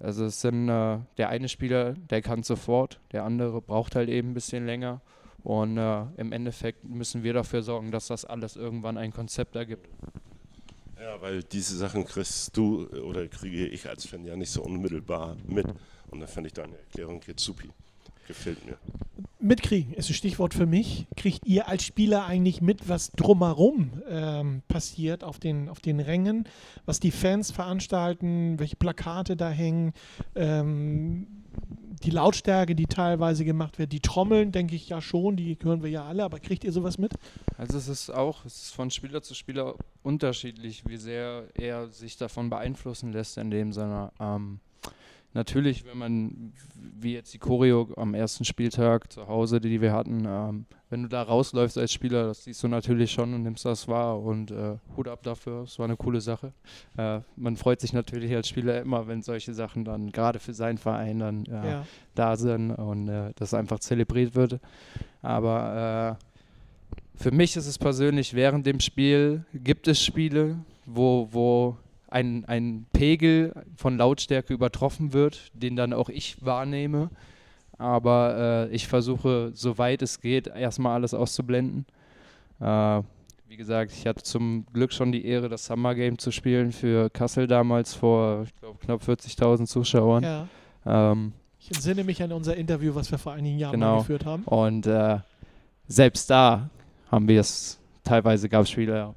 also es sind äh, der eine Spieler, der kann sofort, der andere braucht halt eben ein bisschen länger. Und äh, im Endeffekt müssen wir dafür sorgen, dass das alles irgendwann ein Konzept ergibt. Ja, weil diese Sachen kriegst du oder kriege ich als Fan ja nicht so unmittelbar mit. Und da fand ich deine Erklärung jetzt supi. Gefällt mir. Mitkriegen ist ein Stichwort für mich. Kriegt ihr als Spieler eigentlich mit, was drumherum ähm, passiert auf den, auf den Rängen, was die Fans veranstalten, welche Plakate da hängen, ähm, die Lautstärke, die teilweise gemacht wird, die Trommeln, denke ich ja schon, die hören wir ja alle, aber kriegt ihr sowas mit? Also es ist auch, es ist von Spieler zu Spieler unterschiedlich, wie sehr er sich davon beeinflussen lässt in dem Sinne. Ähm, natürlich, wenn man, wie jetzt die Choreo am ersten Spieltag zu Hause, die wir hatten, ähm, wenn du da rausläufst als Spieler, das siehst du natürlich schon und nimmst das wahr und äh, Hut ab dafür, es war eine coole Sache. Äh, man freut sich natürlich als Spieler immer, wenn solche Sachen dann gerade für seinen Verein dann äh, ja. da sind und äh, das einfach zelebriert wird. Aber äh, für mich ist es persönlich, während dem Spiel gibt es Spiele, wo, wo ein, ein Pegel von Lautstärke übertroffen wird, den dann auch ich wahrnehme. Aber äh, ich versuche, soweit es geht, erstmal alles auszublenden. Äh, wie gesagt, ich hatte zum Glück schon die Ehre, das Summer Game zu spielen für Kassel damals vor, ich glaube, knapp 40.000 Zuschauern. Ja. Ähm, ich entsinne mich an unser Interview, was wir vor einigen Jahren genau. geführt haben. Und äh, selbst da haben wir es, teilweise gab es Spieler,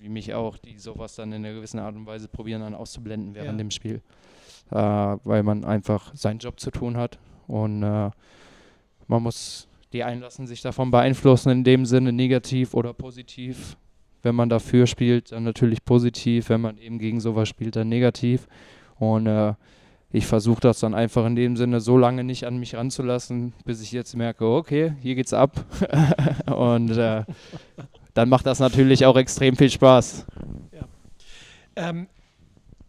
wie mich auch, die sowas dann in einer gewissen Art und Weise probieren dann auszublenden während ja. dem Spiel. Äh, weil man einfach seinen Job zu tun hat und äh, man muss, die einlassen sich davon beeinflussen, in dem Sinne negativ oder positiv. Wenn man dafür spielt, dann natürlich positiv, wenn man eben gegen sowas spielt, dann negativ. Und äh, ich versuche das dann einfach in dem Sinne so lange nicht an mich ranzulassen, bis ich jetzt merke, okay, hier geht's ab. und äh, dann macht das natürlich auch extrem viel Spaß. Ja. Ähm,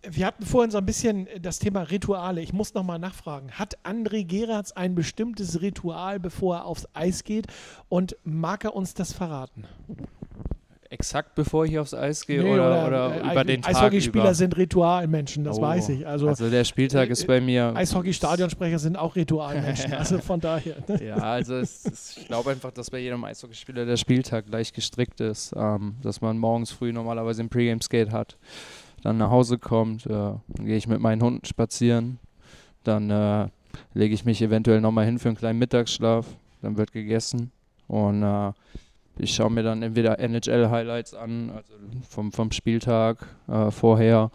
wir hatten vorhin so ein bisschen das Thema Rituale. Ich muss nochmal nachfragen. Hat André Geratz ein bestimmtes Ritual, bevor er aufs Eis geht? Und mag er uns das verraten? Exakt bevor ich aufs Eis gehe nee, oder, oder, oder äh, über den Tag Eishockeyspieler sind Ritualmenschen, das oh. weiß ich. Also, also der Spieltag äh, ist bei mir... Eishockey-Stadionsprecher sind auch Ritualmenschen, also von daher. ja, also es, es, ich glaube einfach, dass bei jedem Eishockeyspieler der Spieltag gleich gestrickt ist, ähm, dass man morgens früh normalerweise ein Pre-Game-Skate hat, dann nach Hause kommt, äh, dann gehe ich mit meinen Hunden spazieren, dann äh, lege ich mich eventuell nochmal hin für einen kleinen Mittagsschlaf, dann wird gegessen und äh, ich schaue mir dann entweder NHL-Highlights an, also vom, vom Spieltag äh, vorher,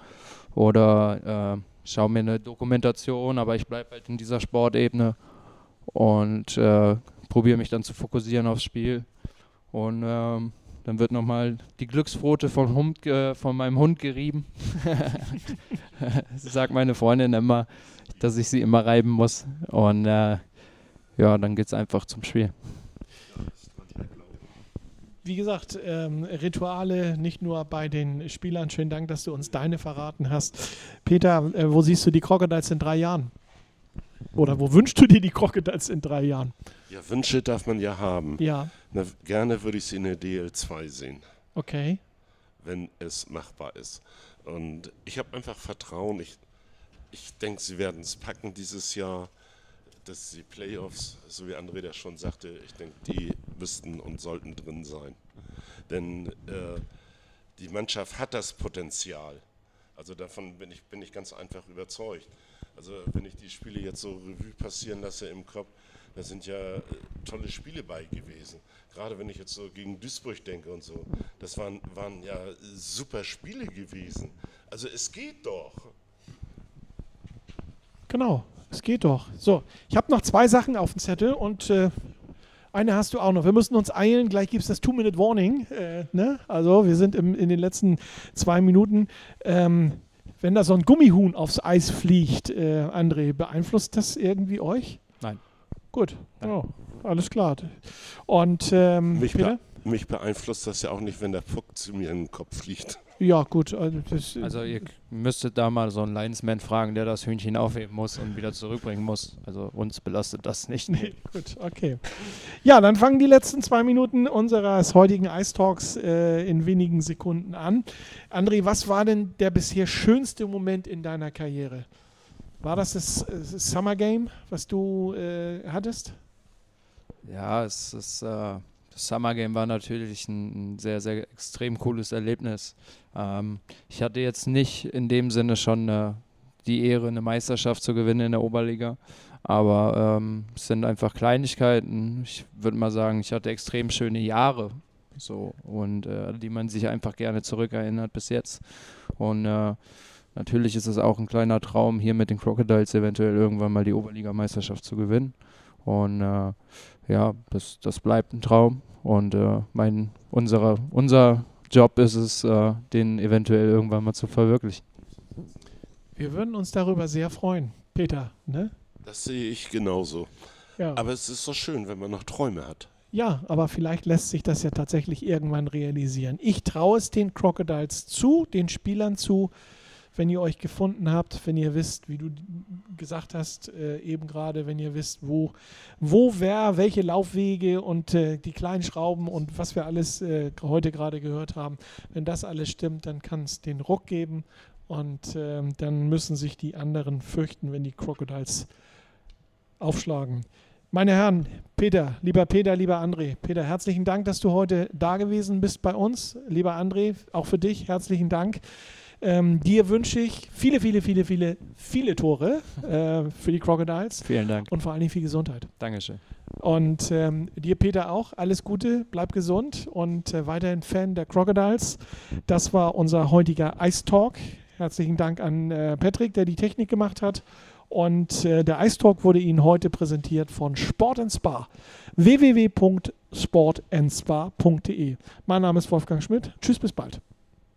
oder äh, schaue mir eine Dokumentation, aber ich bleibe halt in dieser Sportebene und äh, probiere mich dann zu fokussieren aufs Spiel. Und ähm, dann wird nochmal die Glücksfrote von, Hund, von meinem Hund gerieben. sagt meine Freundin immer, dass ich sie immer reiben muss. Und äh, ja, dann geht es einfach zum Spiel wie gesagt, ähm, Rituale nicht nur bei den Spielern. Schönen Dank, dass du uns deine verraten hast. Peter, äh, wo siehst du die Crocodiles in drei Jahren? Oder wo wünschst du dir die Crocodiles in drei Jahren? Ja, Wünsche darf man ja haben. Ja. Na, gerne würde ich sie in der DL2 sehen. Okay. Wenn es machbar ist. Und ich habe einfach Vertrauen. Ich, ich denke, sie werden es packen dieses Jahr dass die Playoffs, so wie André das schon sagte, ich denke, die müssten und sollten drin sein. Denn äh, die Mannschaft hat das Potenzial. Also davon bin ich, bin ich ganz einfach überzeugt. Also wenn ich die Spiele jetzt so Revue passieren lasse im Kopf, da sind ja äh, tolle Spiele bei gewesen. Gerade wenn ich jetzt so gegen Duisburg denke und so, das waren, waren ja super Spiele gewesen. Also es geht doch. Genau. Es geht doch. So, ich habe noch zwei Sachen auf dem Zettel und äh, Eine hast du auch noch. Wir müssen uns eilen. Gleich gibt es das Two-Minute-Warning. Äh, ne? Also, wir sind im, in den letzten zwei Minuten. Ähm, wenn da so ein Gummihuhn aufs Eis fliegt, äh, André, beeinflusst das irgendwie euch? Nein. Gut. Nein. Oh, alles klar. Und ähm, mich, be mich beeinflusst das ja auch nicht, wenn der Puck zu mir in den Kopf fliegt. Ja, gut. Also, also, ihr müsstet da mal so einen Linesman fragen, der das Hühnchen aufheben muss und wieder zurückbringen muss. Also uns belastet das nicht. Nee, gut, okay. Ja, dann fangen die letzten zwei Minuten unseres heutigen Ice Talks äh, in wenigen Sekunden an. André, was war denn der bisher schönste Moment in deiner Karriere? War das das, das Summer Game, was du äh, hattest? Ja, es ist... Äh das Summer Game war natürlich ein, sehr, sehr extrem cooles Erlebnis. Ähm, ich hatte jetzt nicht in dem Sinne schon äh, die Ehre, eine Meisterschaft zu gewinnen in der Oberliga. Aber ähm, es sind einfach Kleinigkeiten. Ich würde mal sagen, ich hatte extrem schöne Jahre. So, und äh, die man sich einfach gerne zurückerinnert bis jetzt. Und äh, natürlich ist es auch ein kleiner Traum, hier mit den Crocodiles eventuell irgendwann mal die Oberligameisterschaft zu gewinnen. Und äh, ja, das, das bleibt ein Traum. Und äh, mein, unsere, unser Job ist es, äh, den eventuell irgendwann mal zu verwirklichen. Wir würden uns darüber sehr freuen, Peter. Ne? Das sehe ich genauso. Ja. Aber es ist so schön, wenn man noch Träume hat. Ja, aber vielleicht lässt sich das ja tatsächlich irgendwann realisieren. Ich traue es den Crocodiles zu, den Spielern zu, wenn ihr euch gefunden habt, wenn ihr wisst, wie du gesagt hast, äh, eben gerade, wenn ihr wisst, wo, wo wer, welche Laufwege und äh, die kleinen Schrauben und was wir alles äh, heute gerade gehört haben, wenn das alles stimmt, dann kann es den Ruck geben und ähm, dann müssen sich die anderen fürchten, wenn die Crocodiles aufschlagen. Meine Herren, Peter, lieber Peter, lieber André, Peter, herzlichen Dank, dass du heute da gewesen bist bei uns. Lieber André, auch für dich herzlichen Dank. Ähm, dir wünsche ich viele, viele, viele, viele, viele Tore äh, für die Crocodiles. Vielen Dank. Und vor allen Dingen viel Gesundheit. Dankeschön. Und ähm, dir, Peter, auch alles Gute, bleib gesund und äh, weiterhin Fan der Crocodiles. Das war unser heutiger Ice Talk. Herzlichen Dank an äh, Patrick, der die Technik gemacht hat. Und äh, der Ice Talk wurde Ihnen heute präsentiert von Sport Spa. www.sportandspa.de. Mein Name ist Wolfgang Schmidt. Tschüss, bis bald.